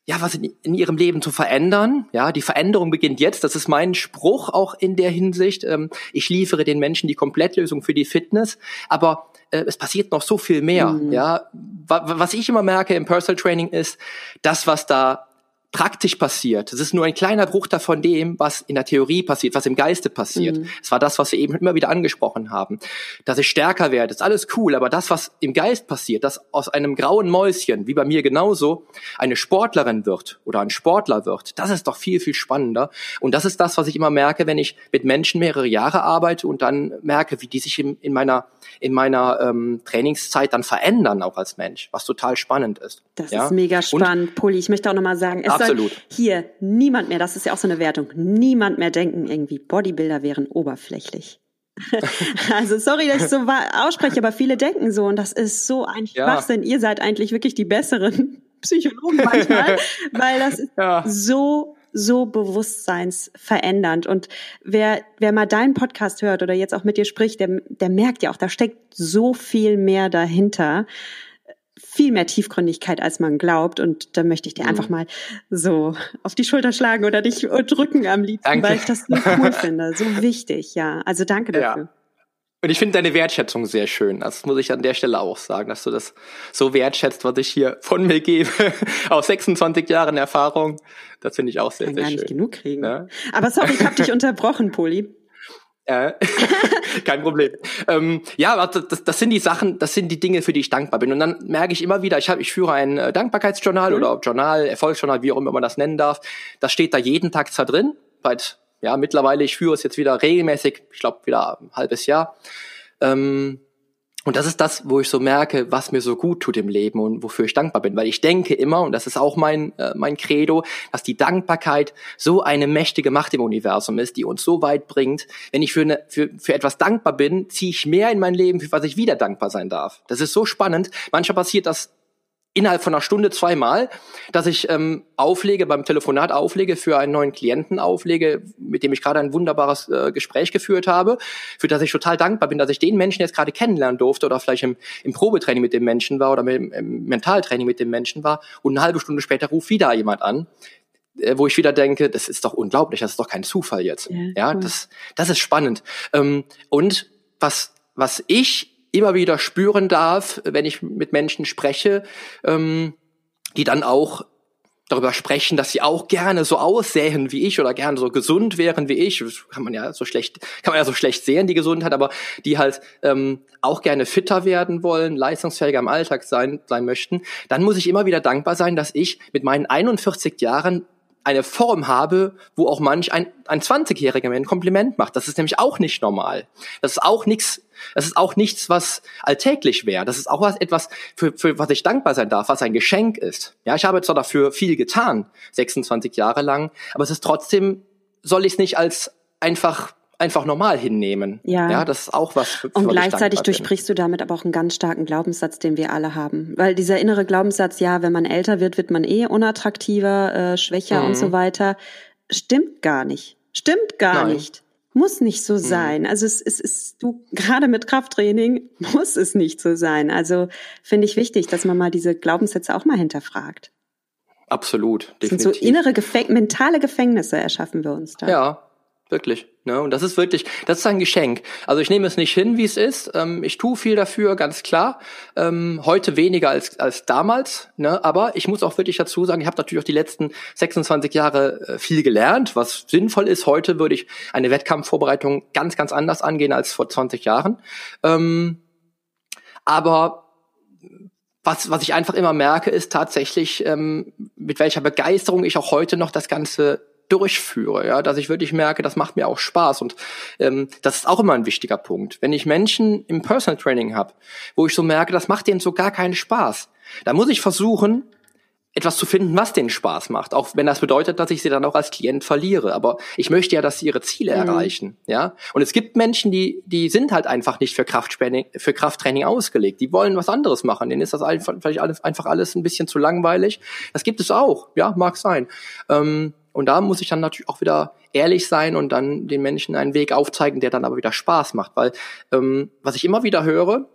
ja, was in, in, ihrem Leben zu verändern. Ja, die Veränderung beginnt jetzt. Das ist mein Spruch auch in der Hinsicht. Ähm, ich liefere den Menschen die Komplettlösung für die Fitness, aber äh, es passiert noch so viel mehr. Mhm. Ja, was ich immer merke im Personal Training ist, das, was da praktisch passiert. Das ist nur ein kleiner Bruchteil von dem, was in der Theorie passiert, was im Geiste passiert. Mhm. Es war das, was wir eben immer wieder angesprochen haben. Dass ich stärker werde, ist alles cool, aber das, was im Geist passiert, dass aus einem grauen Mäuschen, wie bei mir genauso, eine Sportlerin wird oder ein Sportler wird, das ist doch viel, viel spannender. Und das ist das, was ich immer merke, wenn ich mit Menschen mehrere Jahre arbeite und dann merke, wie die sich in, in meiner, in meiner ähm, Trainingszeit dann verändern, auch als Mensch, was total spannend ist. Das ja? ist mega spannend, und, Pulli. Ich möchte auch nochmal sagen, es Absolut. soll hier niemand mehr, das ist ja auch so eine Wertung, niemand mehr denken, irgendwie Bodybuilder wären oberflächlich. also sorry, dass ich so ausspreche, aber viele denken so und das ist so ein Schwachsinn. Ja. Ihr seid eigentlich wirklich die besseren Psychologen manchmal, weil das ist ja. so so bewusstseinsverändernd. Und wer, wer mal deinen Podcast hört oder jetzt auch mit dir spricht, der, der merkt ja auch, da steckt so viel mehr dahinter viel mehr Tiefgründigkeit, als man glaubt. Und da möchte ich dir mhm. einfach mal so auf die Schulter schlagen oder dich drücken am liebsten, danke. weil ich das so cool finde. So wichtig, ja. Also danke dafür. Ja. Und ich finde deine Wertschätzung sehr schön. Das muss ich an der Stelle auch sagen, dass du das so wertschätzt, was ich hier von mir gebe. Aus 26 Jahren Erfahrung. Das finde ich auch sehr, Kann sehr gar schön. nicht genug kriegen. Ja? Aber sorry, ich habe dich unterbrochen, Poli. Äh, kein Problem. Ähm, ja, das, das sind die Sachen, das sind die Dinge, für die ich dankbar bin. Und dann merke ich immer wieder, ich, hab, ich führe ein äh, Dankbarkeitsjournal mhm. oder Journal, Erfolgsjournal, wie auch immer man das nennen darf. Das steht da jeden Tag zwar drin, seit ja mittlerweile, ich führe es jetzt wieder regelmäßig, ich glaube wieder ein halbes Jahr. Ähm, und das ist das, wo ich so merke, was mir so gut tut im Leben und wofür ich dankbar bin. Weil ich denke immer, und das ist auch mein, äh, mein Credo, dass die Dankbarkeit so eine mächtige Macht im Universum ist, die uns so weit bringt. Wenn ich für, eine, für, für etwas dankbar bin, ziehe ich mehr in mein Leben, für was ich wieder dankbar sein darf. Das ist so spannend. Manchmal passiert das innerhalb von einer Stunde zweimal, dass ich ähm, auflege, beim Telefonat auflege, für einen neuen Klienten auflege, mit dem ich gerade ein wunderbares äh, Gespräch geführt habe, für das ich total dankbar bin, dass ich den Menschen jetzt gerade kennenlernen durfte oder vielleicht im, im Probetraining mit dem Menschen war oder im, im Mentaltraining mit dem Menschen war und eine halbe Stunde später ruft wieder jemand an, äh, wo ich wieder denke, das ist doch unglaublich, das ist doch kein Zufall jetzt. Ja, ja cool. das, das ist spannend. Ähm, und was, was ich immer wieder spüren darf, wenn ich mit Menschen spreche, ähm, die dann auch darüber sprechen, dass sie auch gerne so aussähen wie ich oder gerne so gesund wären wie ich. Kann man ja so schlecht, kann man ja so schlecht sehen, die Gesundheit, aber die halt ähm, auch gerne fitter werden wollen, leistungsfähiger im Alltag sein, sein möchten, dann muss ich immer wieder dankbar sein, dass ich mit meinen 41 Jahren eine Form habe, wo auch manch ein, ein 20-Jähriger mir ein Kompliment macht. Das ist nämlich auch nicht normal. Das ist auch nichts, das ist auch nichts, was alltäglich wäre. Das ist auch was, etwas, für, für was ich dankbar sein darf, was ein Geschenk ist. Ja, ich habe zwar dafür viel getan, 26 Jahre lang, aber es ist trotzdem, soll ich es nicht als einfach einfach normal hinnehmen. Ja. ja, das ist auch was. Für, und gleichzeitig durchbrichst du damit aber auch einen ganz starken Glaubenssatz, den wir alle haben. Weil dieser innere Glaubenssatz, ja, wenn man älter wird, wird man eh unattraktiver, äh, schwächer mhm. und so weiter, stimmt gar nicht. Stimmt gar Nein. nicht. Muss nicht so mhm. sein. Also es, es ist, du, gerade mit Krafttraining muss es nicht so sein. Also finde ich wichtig, dass man mal diese Glaubenssätze auch mal hinterfragt. Absolut. Definitiv. Das sind so innere Gefäng mentale Gefängnisse erschaffen wir uns da. Ja, Wirklich. Ne? Und das ist wirklich, das ist ein Geschenk. Also ich nehme es nicht hin, wie es ist. Ähm, ich tue viel dafür, ganz klar. Ähm, heute weniger als, als damals. Ne? Aber ich muss auch wirklich dazu sagen, ich habe natürlich auch die letzten 26 Jahre äh, viel gelernt, was sinnvoll ist. Heute würde ich eine Wettkampfvorbereitung ganz, ganz anders angehen als vor 20 Jahren. Ähm, aber was, was ich einfach immer merke, ist tatsächlich, ähm, mit welcher Begeisterung ich auch heute noch das Ganze durchführe, ja, dass ich wirklich merke, das macht mir auch Spaß und ähm, das ist auch immer ein wichtiger Punkt. Wenn ich Menschen im Personal Training habe, wo ich so merke, das macht denen so gar keinen Spaß, da muss ich versuchen, etwas zu finden, was denen Spaß macht, auch wenn das bedeutet, dass ich sie dann auch als Klient verliere. Aber ich möchte ja, dass sie ihre Ziele mhm. erreichen, ja. Und es gibt Menschen, die die sind halt einfach nicht für Krafttraining, für Krafttraining ausgelegt. Die wollen was anderes machen. Denen ist das einfach, vielleicht alles, einfach alles ein bisschen zu langweilig. Das gibt es auch, ja, mag sein. Ähm, und da muss ich dann natürlich auch wieder ehrlich sein und dann den Menschen einen Weg aufzeigen, der dann aber wieder Spaß macht. Weil ähm, was ich immer wieder höre,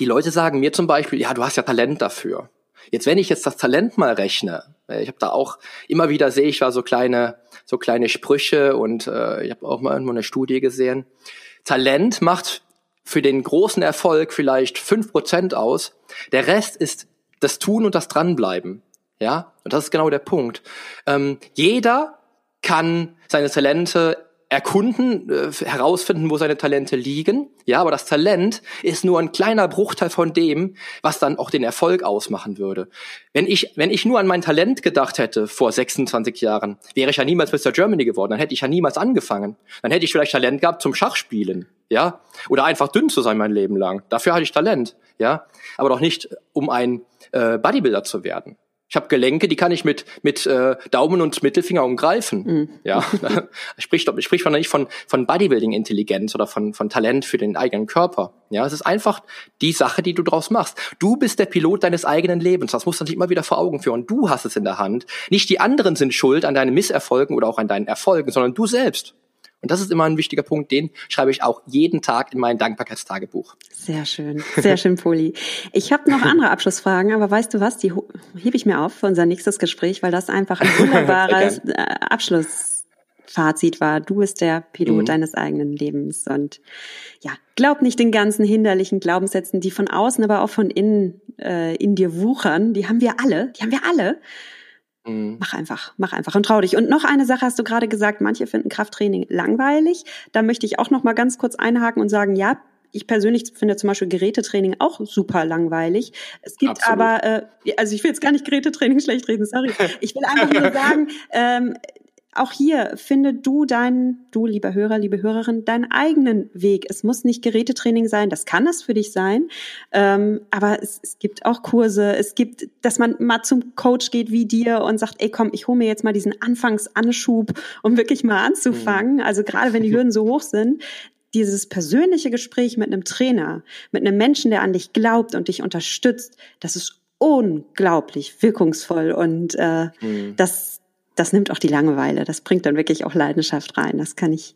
die Leute sagen mir zum Beispiel, ja, du hast ja Talent dafür. Jetzt, wenn ich jetzt das Talent mal rechne, ich habe da auch immer wieder sehe ich war so kleine so kleine Sprüche und äh, ich habe auch mal irgendwo eine Studie gesehen. Talent macht für den großen Erfolg vielleicht fünf Prozent aus. Der Rest ist das Tun und das Dranbleiben. Ja, und das ist genau der Punkt. Ähm, jeder kann seine Talente erkunden, äh, herausfinden, wo seine Talente liegen. Ja, aber das Talent ist nur ein kleiner Bruchteil von dem, was dann auch den Erfolg ausmachen würde. Wenn ich, wenn ich nur an mein Talent gedacht hätte vor 26 Jahren, wäre ich ja niemals Mr. Germany geworden. Dann hätte ich ja niemals angefangen. Dann hätte ich vielleicht Talent gehabt zum Schachspielen. Ja, oder einfach dünn zu sein mein Leben lang. Dafür hatte ich Talent. Ja, aber doch nicht, um ein äh, Bodybuilder zu werden. Ich habe Gelenke, die kann ich mit mit äh, Daumen und Mittelfinger umgreifen. Mhm. Ja, spricht spricht man nicht von von Bodybuilding Intelligenz oder von von Talent für den eigenen Körper. Ja, es ist einfach die Sache, die du draus machst. Du bist der Pilot deines eigenen Lebens. Das musst du dich immer wieder vor Augen führen. Du hast es in der Hand. Nicht die anderen sind schuld an deinen Misserfolgen oder auch an deinen Erfolgen, sondern du selbst. Und das ist immer ein wichtiger Punkt, den schreibe ich auch jeden Tag in mein Dankbarkeitstagebuch. Sehr schön, sehr schön, Poli. Ich habe noch andere Abschlussfragen, aber weißt du was, die hebe ich mir auf für unser nächstes Gespräch, weil das einfach ein wunderbarer Abschluss Fazit war, du bist der Pilot mhm. deines eigenen Lebens und ja, glaub nicht den ganzen hinderlichen Glaubenssätzen, die von außen, aber auch von innen äh, in dir wuchern. Die haben wir alle, die haben wir alle. Mhm. Mach einfach, mach einfach und trau dich. Und noch eine Sache hast du gerade gesagt, manche finden Krafttraining langweilig. Da möchte ich auch noch mal ganz kurz einhaken und sagen, ja, ich persönlich finde zum Beispiel Gerätetraining auch super langweilig. Es gibt Absolut. aber, äh, also ich will jetzt gar nicht Gerätetraining schlecht reden, sorry. Ich will einfach nur sagen, ähm, auch hier finde du deinen, du lieber Hörer, liebe Hörerin, deinen eigenen Weg. Es muss nicht Gerätetraining sein, das kann es für dich sein, ähm, aber es, es gibt auch Kurse. Es gibt, dass man mal zum Coach geht wie dir und sagt, ey komm, ich hole mir jetzt mal diesen Anfangsanschub, um wirklich mal anzufangen. Mhm. Also gerade wenn die Hürden so hoch sind, dieses persönliche Gespräch mit einem Trainer, mit einem Menschen, der an dich glaubt und dich unterstützt, das ist unglaublich wirkungsvoll und äh, mhm. das das nimmt auch die Langeweile. Das bringt dann wirklich auch Leidenschaft rein. Das kann ich.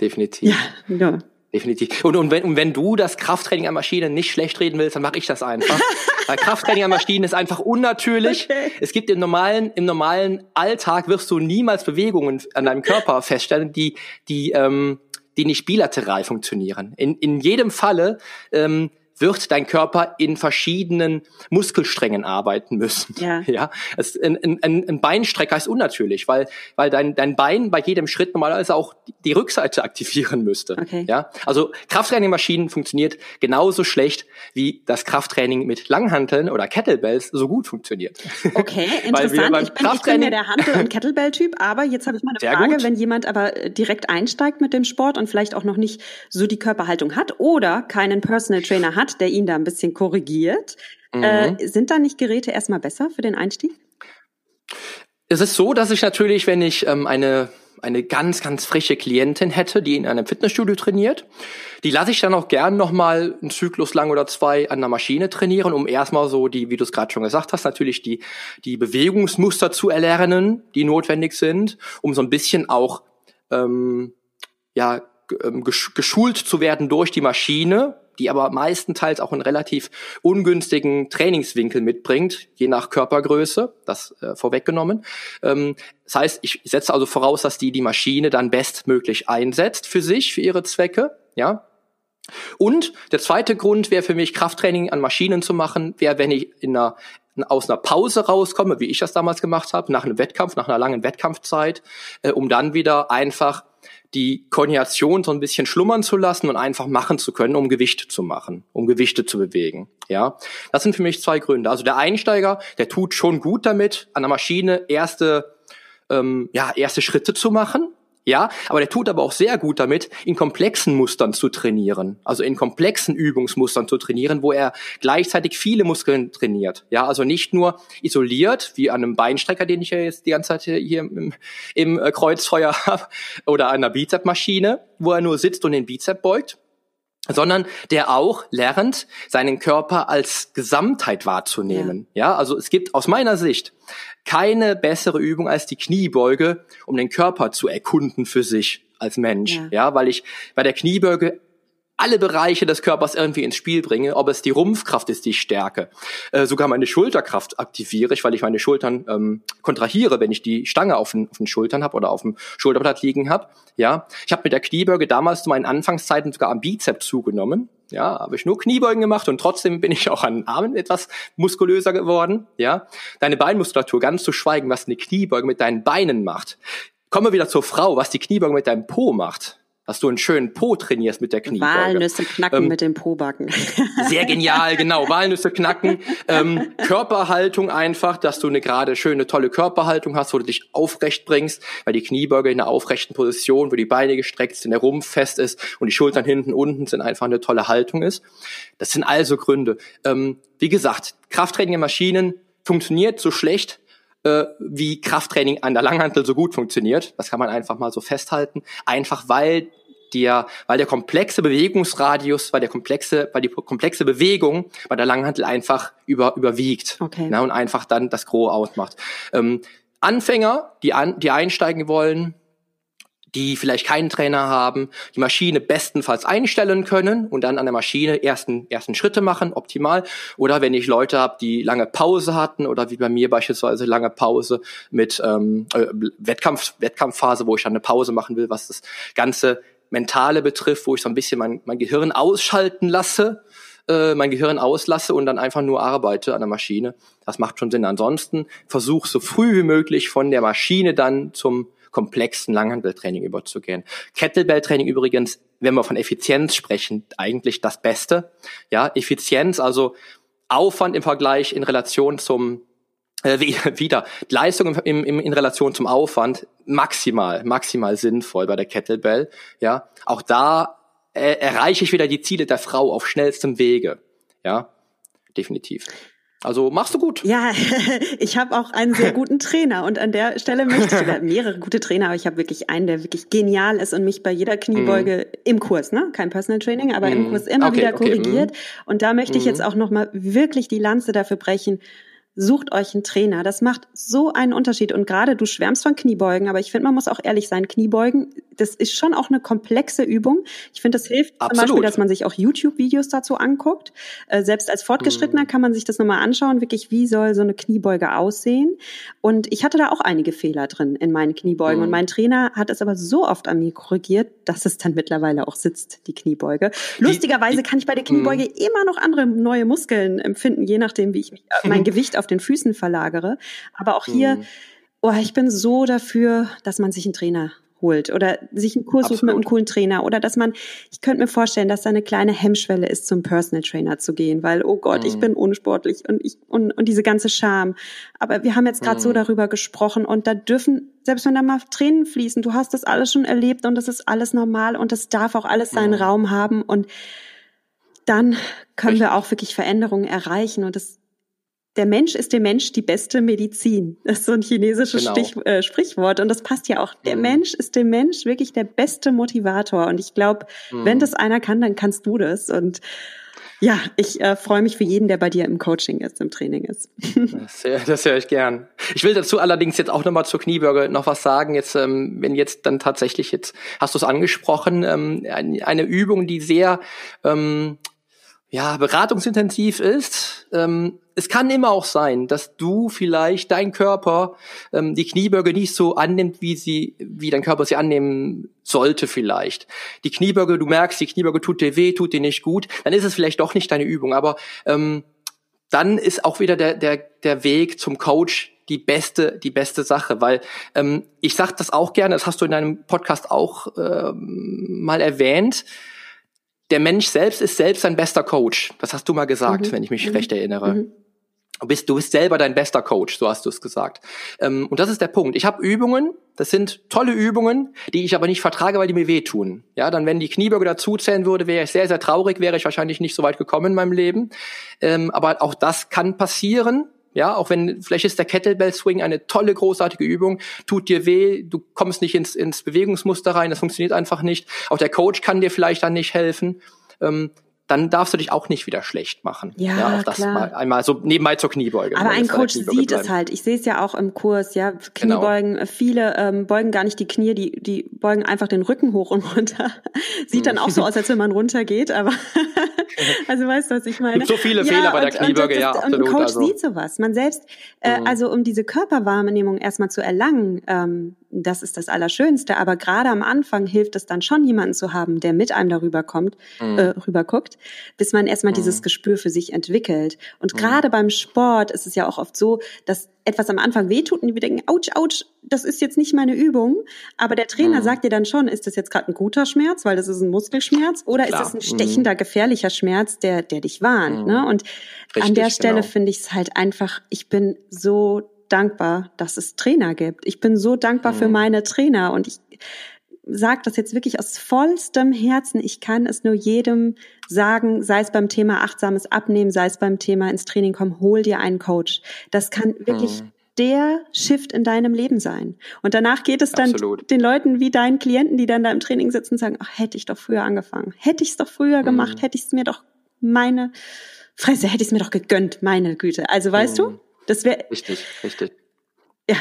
Definitiv. Ja, ja. Definitiv. Und, und, wenn, und wenn du das Krafttraining an Maschinen nicht schlecht reden willst, dann mache ich das einfach. Weil Krafttraining an Maschinen ist einfach unnatürlich. Okay. Es gibt im normalen, im normalen Alltag wirst du niemals Bewegungen an deinem Körper feststellen, die, die, ähm, die nicht bilateral funktionieren. In, in jedem Falle ähm, wird dein Körper in verschiedenen Muskelsträngen arbeiten müssen. Ja. ja? Es, ein, ein, ein Beinstrecker ist unnatürlich, weil, weil dein, dein Bein bei jedem Schritt normalerweise auch die Rückseite aktivieren müsste. Okay. Ja? Also Krafttraining-Maschinen funktioniert genauso schlecht, wie das Krafttraining mit Langhanteln oder Kettlebells so gut funktioniert. Okay, interessant. ich, bin, ich bin ja der Hantel- und Kettlebell-Typ, aber jetzt habe ich mal eine Frage, wenn jemand aber äh, direkt einsteigt mit dem Sport und vielleicht auch noch nicht so die Körperhaltung hat oder keinen Personal Trainer hat, hat, der ihn da ein bisschen korrigiert. Mhm. Äh, sind da nicht Geräte erstmal besser für den Einstieg? Es ist so, dass ich natürlich, wenn ich ähm, eine eine ganz, ganz frische Klientin hätte, die in einem Fitnessstudio trainiert. Die lasse ich dann auch gern nochmal einen Zyklus lang oder zwei an der Maschine trainieren, um erstmal so die, wie du es gerade schon gesagt hast, natürlich die, die Bewegungsmuster zu erlernen, die notwendig sind, um so ein bisschen auch ähm, ja, ähm, geschult zu werden durch die Maschine, die aber meistenteils auch einen relativ ungünstigen Trainingswinkel mitbringt, je nach Körpergröße, das äh, vorweggenommen. Ähm, das heißt, ich setze also voraus, dass die die Maschine dann bestmöglich einsetzt für sich, für ihre Zwecke, ja. Und der zweite Grund wäre für mich, Krafttraining an Maschinen zu machen, wäre, wenn ich in einer aus einer Pause rauskomme, wie ich das damals gemacht habe, nach einem Wettkampf, nach einer langen Wettkampfzeit, äh, um dann wieder einfach die Koordination so ein bisschen schlummern zu lassen und einfach machen zu können, um Gewicht zu machen, um Gewichte zu bewegen. Ja, das sind für mich zwei Gründe. Also der Einsteiger, der tut schon gut damit, an der Maschine erste, ähm, ja, erste Schritte zu machen, ja, aber der tut aber auch sehr gut damit, in komplexen Mustern zu trainieren, also in komplexen Übungsmustern zu trainieren, wo er gleichzeitig viele Muskeln trainiert. Ja, also nicht nur isoliert, wie an einem Beinstrecker, den ich ja jetzt die ganze Zeit hier im, im äh, Kreuzfeuer habe, oder an einer Bizepmaschine, wo er nur sitzt und den Bizep beugt, sondern der auch lernt, seinen Körper als Gesamtheit wahrzunehmen. Ja. ja, also es gibt aus meiner Sicht keine bessere Übung als die Kniebeuge, um den Körper zu erkunden für sich als Mensch. Ja, ja weil ich bei der Kniebeuge alle Bereiche des Körpers irgendwie ins Spiel bringe, ob es die Rumpfkraft ist, die ich stärke, äh, sogar meine Schulterkraft aktiviere ich, weil ich meine Schultern ähm, kontrahiere, wenn ich die Stange auf den, auf den Schultern habe oder auf dem Schulterblatt liegen habe. Ja, ich habe mit der Kniebeuge damals zu meinen Anfangszeiten sogar am Bizeps zugenommen. Ja, habe ich nur Kniebeugen gemacht und trotzdem bin ich auch an den Armen etwas muskulöser geworden. Ja, deine Beinmuskulatur, ganz zu schweigen, was eine Kniebeuge mit deinen Beinen macht. Komme wieder zur Frau, was die Kniebeuge mit deinem Po macht dass du einen schönen Po trainierst mit der Kniebeuge. Walnüsse knacken ähm, mit dem Po-Backen. Sehr genial, genau. Walnüsse knacken. Ähm, Körperhaltung einfach, dass du eine gerade schöne, tolle Körperhaltung hast, wo du dich aufrecht bringst, weil die Kniebeuge in einer aufrechten Position, wo die Beine gestreckt sind, der Rumpf fest ist und die Schultern hinten, unten sind einfach eine tolle Haltung ist. Das sind also Gründe. Ähm, wie gesagt, Krafttraining in Maschinen funktioniert so schlecht, äh, wie Krafttraining an der Langhantel so gut funktioniert. Das kann man einfach mal so festhalten. Einfach weil der, weil der komplexe Bewegungsradius, weil der komplexe, weil die komplexe Bewegung bei der Langhantel einfach über, überwiegt okay. na, und einfach dann das Gros ausmacht. Ähm, Anfänger, die, an, die einsteigen wollen, die vielleicht keinen Trainer haben, die Maschine bestenfalls einstellen können und dann an der Maschine ersten, ersten Schritte machen, optimal. Oder wenn ich Leute habe, die lange Pause hatten oder wie bei mir beispielsweise lange Pause mit ähm, äh, Wettkampf, Wettkampfphase, wo ich dann eine Pause machen will, was das ganze Mentale betrifft, wo ich so ein bisschen mein, mein Gehirn ausschalten lasse, äh, mein Gehirn auslasse und dann einfach nur arbeite an der Maschine. Das macht schon Sinn. Ansonsten versuch so früh wie möglich von der Maschine dann zum komplexen Langhandeltraining überzugehen. Kettlebell-Training übrigens, wenn wir von Effizienz sprechen, eigentlich das Beste. Ja, Effizienz, also Aufwand im Vergleich in Relation zum äh, wieder Leistung im, im, in Relation zum Aufwand maximal maximal sinnvoll bei der Kettlebell. Ja, auch da äh, erreiche ich wieder die Ziele der Frau auf schnellstem Wege. Ja, definitiv. Also machst du gut. Ja, ich habe auch einen sehr guten Trainer und an der Stelle möchte ich mehrere gute Trainer, aber ich habe wirklich einen, der wirklich genial ist und mich bei jeder Kniebeuge mm. im Kurs, ne, kein Personal Training, aber mm. im Kurs immer okay, wieder korrigiert. Okay. Mm. Und da möchte ich jetzt mhm. auch noch mal wirklich die Lanze dafür brechen sucht euch einen Trainer. Das macht so einen Unterschied. Und gerade du schwärmst von Kniebeugen, aber ich finde, man muss auch ehrlich sein. Kniebeugen, das ist schon auch eine komplexe Übung. Ich finde, das hilft Absolut. zum Beispiel, dass man sich auch YouTube-Videos dazu anguckt. Äh, selbst als Fortgeschrittener mhm. kann man sich das nochmal anschauen, wirklich, wie soll so eine Kniebeuge aussehen. Und ich hatte da auch einige Fehler drin in meinen Kniebeugen. Mhm. Und mein Trainer hat es aber so oft an mir korrigiert, dass es dann mittlerweile auch sitzt, die Kniebeuge. Lustigerweise kann ich bei der Kniebeuge mhm. immer noch andere neue Muskeln empfinden, je nachdem, wie ich mich, mein Gewicht auf den Füßen verlagere. Aber auch hier, mhm. oh, ich bin so dafür, dass man sich einen Trainer holt oder sich einen Kurs sucht mit einem coolen Trainer oder dass man, ich könnte mir vorstellen, dass da eine kleine Hemmschwelle ist, zum Personal Trainer zu gehen, weil, oh Gott, mhm. ich bin unsportlich und ich, und, und diese ganze Scham. Aber wir haben jetzt gerade mhm. so darüber gesprochen und da dürfen, selbst wenn da mal Tränen fließen, du hast das alles schon erlebt und das ist alles normal und das darf auch alles seinen mhm. Raum haben und dann können Richtig. wir auch wirklich Veränderungen erreichen und das der Mensch ist dem Mensch die beste Medizin. Das ist so ein chinesisches genau. Stich, äh, Sprichwort und das passt ja auch. Der mhm. Mensch ist dem Mensch wirklich der beste Motivator und ich glaube, mhm. wenn das einer kann, dann kannst du das und ja, ich äh, freue mich für jeden, der bei dir im Coaching ist, im Training ist. Das, das höre ich gern. Ich will dazu allerdings jetzt auch nochmal zur Kniebeuge noch was sagen. Jetzt, ähm, wenn jetzt dann tatsächlich jetzt, hast du es angesprochen, ähm, eine Übung, die sehr ähm, ja, beratungsintensiv ist. Ähm, es kann immer auch sein, dass du vielleicht dein Körper ähm, die Kniebeuge nicht so annimmt, wie sie, wie dein Körper sie annehmen sollte vielleicht. Die Kniebeuge, du merkst, die Kniebeuge tut dir weh, tut dir nicht gut, dann ist es vielleicht doch nicht deine Übung. Aber ähm, dann ist auch wieder der, der, der Weg zum Coach die beste, die beste Sache, weil ähm, ich sag das auch gerne, das hast du in deinem Podcast auch ähm, mal erwähnt der Mensch selbst ist selbst sein bester Coach. Das hast du mal gesagt, mhm. wenn ich mich mhm. recht erinnere. Mhm. Du bist, du bist selber dein bester Coach, so hast du es gesagt. Ähm, und das ist der Punkt. Ich habe Übungen, das sind tolle Übungen, die ich aber nicht vertrage, weil die mir wehtun. Ja, dann wenn die Kniebeuge dazuzählen würde, wäre ich sehr, sehr traurig, wäre ich wahrscheinlich nicht so weit gekommen in meinem Leben. Ähm, aber auch das kann passieren. Ja, auch wenn vielleicht ist der Kettlebell Swing eine tolle, großartige Übung, tut dir weh, du kommst nicht ins, ins Bewegungsmuster rein, das funktioniert einfach nicht. Auch der Coach kann dir vielleicht dann nicht helfen. Ähm, dann darfst du dich auch nicht wieder schlecht machen. Ja, ja auch das klar. mal einmal so nebenbei zur Kniebeuge. Aber ein Coach sieht es halt. Ich sehe es ja auch im Kurs, ja, Kniebeugen. Genau. Viele ähm, beugen gar nicht die Knie, die die beugen einfach den Rücken hoch und runter. sieht dann auch so aus, als wenn man runtergeht, aber also weißt du, was ich meine? So viele ja, Fehler bei der Kniebeuge, ja, absolut. Und ein Coach also. sieht sowas. Man selbst, äh, mhm. also um diese Körperwahrnehmung erstmal zu erlangen, ähm, das ist das Allerschönste. Aber gerade am Anfang hilft es dann schon, jemanden zu haben, der mit einem darüber kommt, mhm. äh, rüberguckt, bis man erstmal mhm. dieses Gespür für sich entwickelt. Und mhm. gerade beim Sport ist es ja auch oft so, dass etwas am Anfang wehtut und wir denken, ouch, ouch, das ist jetzt nicht meine Übung. Aber der Trainer mhm. sagt dir dann schon, ist das jetzt gerade ein guter Schmerz, weil das ist ein Muskelschmerz, oder Klar. ist es ein stechender, mhm. gefährlicher Schmerz, der, der dich warnt. Ne? Und Richtig, an der Stelle genau. finde ich es halt einfach, ich bin so dankbar, dass es Trainer gibt. Ich bin so dankbar mhm. für meine Trainer und ich sage das jetzt wirklich aus vollstem Herzen. Ich kann es nur jedem sagen, sei es beim Thema achtsames Abnehmen, sei es beim Thema ins Training kommen, hol dir einen Coach. Das kann wirklich mhm. der Shift in deinem Leben sein. Und danach geht es dann Absolut. den Leuten wie deinen Klienten, die dann da im Training sitzen und sagen, ach, hätte ich doch früher angefangen. Hätte ich es doch früher mhm. gemacht, hätte ich es mir doch meine Fresse, hätte ich es mir doch gegönnt, meine Güte. Also weißt mhm. du? Das wäre richtig, richtig. Ja,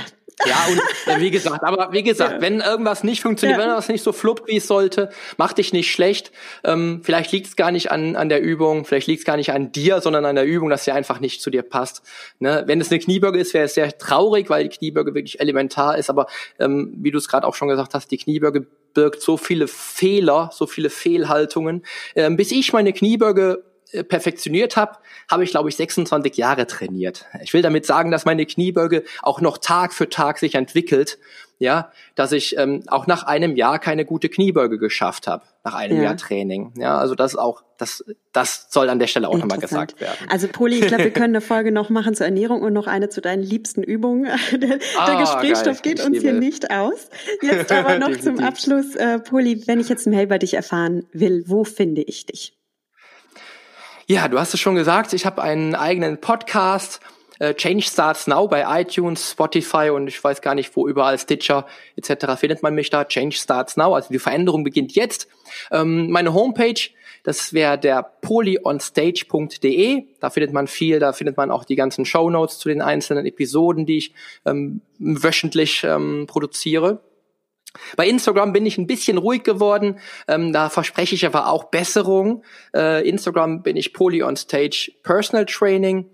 Ja, und wie gesagt, aber wie gesagt, ja. wenn irgendwas nicht funktioniert, ja. wenn was nicht so fluppt, wie es sollte, mach dich nicht schlecht. Ähm, vielleicht liegt es gar nicht an, an der Übung, vielleicht liegt es gar nicht an dir, sondern an der Übung, dass sie einfach nicht zu dir passt. Ne? Wenn es eine Kniebeuge ist, wäre es sehr traurig, weil die Kniebeuge wirklich elementar ist. Aber ähm, wie du es gerade auch schon gesagt hast, die Kniebeuge birgt so viele Fehler, so viele Fehlhaltungen. Ähm, bis ich meine Kniebeuge perfektioniert habe, habe ich, glaube ich, 26 Jahre trainiert. Ich will damit sagen, dass meine Kniebeuge auch noch Tag für Tag sich entwickelt, ja, dass ich ähm, auch nach einem Jahr keine gute Kniebeuge geschafft habe, nach einem ja. Jahr Training. Ja, also das auch, das, das soll an der Stelle auch nochmal gesagt werden. Also Poli, ich glaube, wir können eine Folge noch machen zur Ernährung und noch eine zu deinen liebsten Übungen. Der, ah, der Gesprächsstoff geil, geht uns hier nicht aus. Jetzt aber noch zum Abschluss, äh, Poli, wenn ich jetzt mehr über dich erfahren will, wo finde ich dich? Ja, du hast es schon gesagt, ich habe einen eigenen Podcast. Äh, Change Starts Now bei iTunes, Spotify und ich weiß gar nicht, wo überall Stitcher etc. findet man mich da. Change Starts Now, also die Veränderung beginnt jetzt. Ähm, meine Homepage, das wäre der polyonstage.de. Da findet man viel, da findet man auch die ganzen Show Notes zu den einzelnen Episoden, die ich ähm, wöchentlich ähm, produziere. Bei Instagram bin ich ein bisschen ruhig geworden. Ähm, da verspreche ich aber auch Besserung. Äh, Instagram bin ich Poly on Stage Personal Training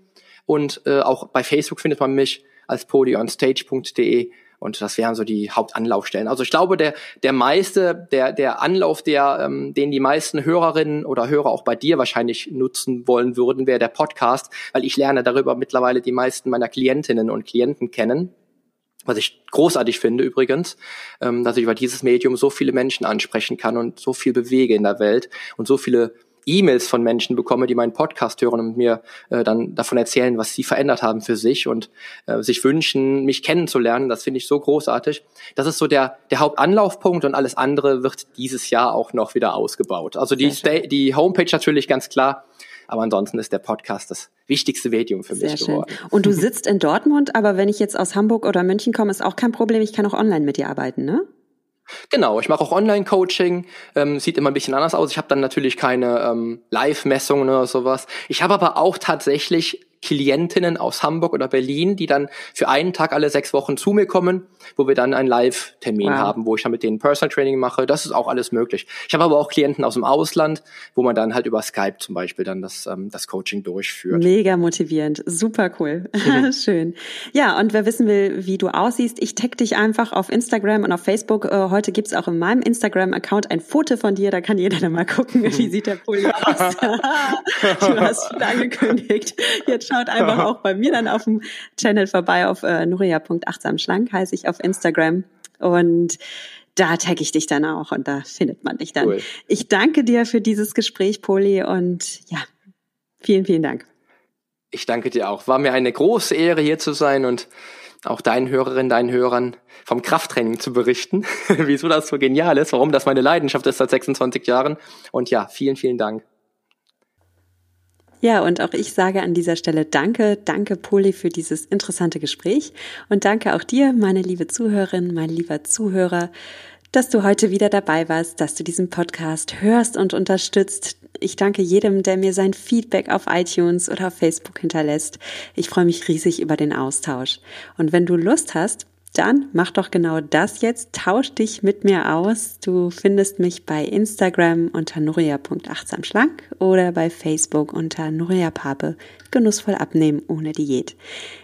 und äh, auch bei Facebook findet man mich als polyonstage.de und das wären so die Hauptanlaufstellen. Also ich glaube, der der meiste, der der Anlauf, der ähm, den die meisten Hörerinnen oder Hörer auch bei dir wahrscheinlich nutzen wollen würden, wäre der Podcast, weil ich lerne darüber mittlerweile die meisten meiner Klientinnen und Klienten kennen was ich großartig finde übrigens, ähm, dass ich über dieses Medium so viele Menschen ansprechen kann und so viel bewege in der Welt und so viele E-Mails von Menschen bekomme, die meinen Podcast hören und mir äh, dann davon erzählen, was sie verändert haben für sich und äh, sich wünschen, mich kennenzulernen. Das finde ich so großartig. Das ist so der, der Hauptanlaufpunkt und alles andere wird dieses Jahr auch noch wieder ausgebaut. Also die, die Homepage natürlich ganz klar aber ansonsten ist der Podcast das wichtigste Medium für Sehr mich geworden. Schön. Und du sitzt in Dortmund, aber wenn ich jetzt aus Hamburg oder München komme, ist auch kein Problem. Ich kann auch online mit dir arbeiten, ne? Genau, ich mache auch Online-Coaching, ähm, sieht immer ein bisschen anders aus. Ich habe dann natürlich keine ähm, Live-Messungen oder sowas. Ich habe aber auch tatsächlich Klientinnen aus Hamburg oder Berlin, die dann für einen Tag alle sechs Wochen zu mir kommen, wo wir dann einen Live-Termin wow. haben, wo ich dann mit denen Personal Training mache. Das ist auch alles möglich. Ich habe aber auch Klienten aus dem Ausland, wo man dann halt über Skype zum Beispiel dann das, ähm, das Coaching durchführt. Mega motivierend, super cool, mhm. schön. Ja, und wer wissen will, wie du aussiehst, ich tag dich einfach auf Instagram und auf Facebook. Äh, heute gibt's auch in meinem Instagram-Account ein Foto von dir, da kann jeder dann mal gucken, wie sieht der Pulli aus. du hast viel angekündigt. Jetzt schaut einfach auch bei mir dann auf dem Channel vorbei auf äh, nuria.achtsamschlank heiße ich auf Instagram und da tagge ich dich dann auch und da findet man dich dann. Cool. Ich danke dir für dieses Gespräch, Poli, und ja, vielen, vielen Dank. Ich danke dir auch. War mir eine große Ehre, hier zu sein und auch deinen Hörerinnen, deinen Hörern vom Krafttraining zu berichten, wieso das so genial ist, warum das meine Leidenschaft ist seit 26 Jahren. Und ja, vielen, vielen Dank. Ja, und auch ich sage an dieser Stelle Danke, danke Poli für dieses interessante Gespräch und danke auch dir, meine liebe Zuhörerin, mein lieber Zuhörer, dass du heute wieder dabei warst, dass du diesen Podcast hörst und unterstützt. Ich danke jedem, der mir sein Feedback auf iTunes oder auf Facebook hinterlässt. Ich freue mich riesig über den Austausch. Und wenn du Lust hast, dann mach doch genau das jetzt. Tausch dich mit mir aus. Du findest mich bei Instagram unter nuria.achtsamschlank oder bei Facebook unter Nuria Pape. Genussvoll abnehmen ohne Diät.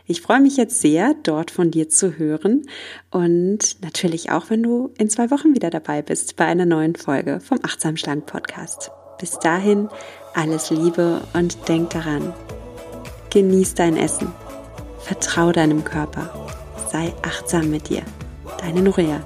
Ich freue mich jetzt sehr, dort von dir zu hören und natürlich auch, wenn du in zwei Wochen wieder dabei bist bei einer neuen Folge vom Achtsam Schlank Podcast. Bis dahin alles Liebe und denk daran. Genieß dein Essen. Vertrau deinem Körper sei achtsam mit dir. Deine Nuria.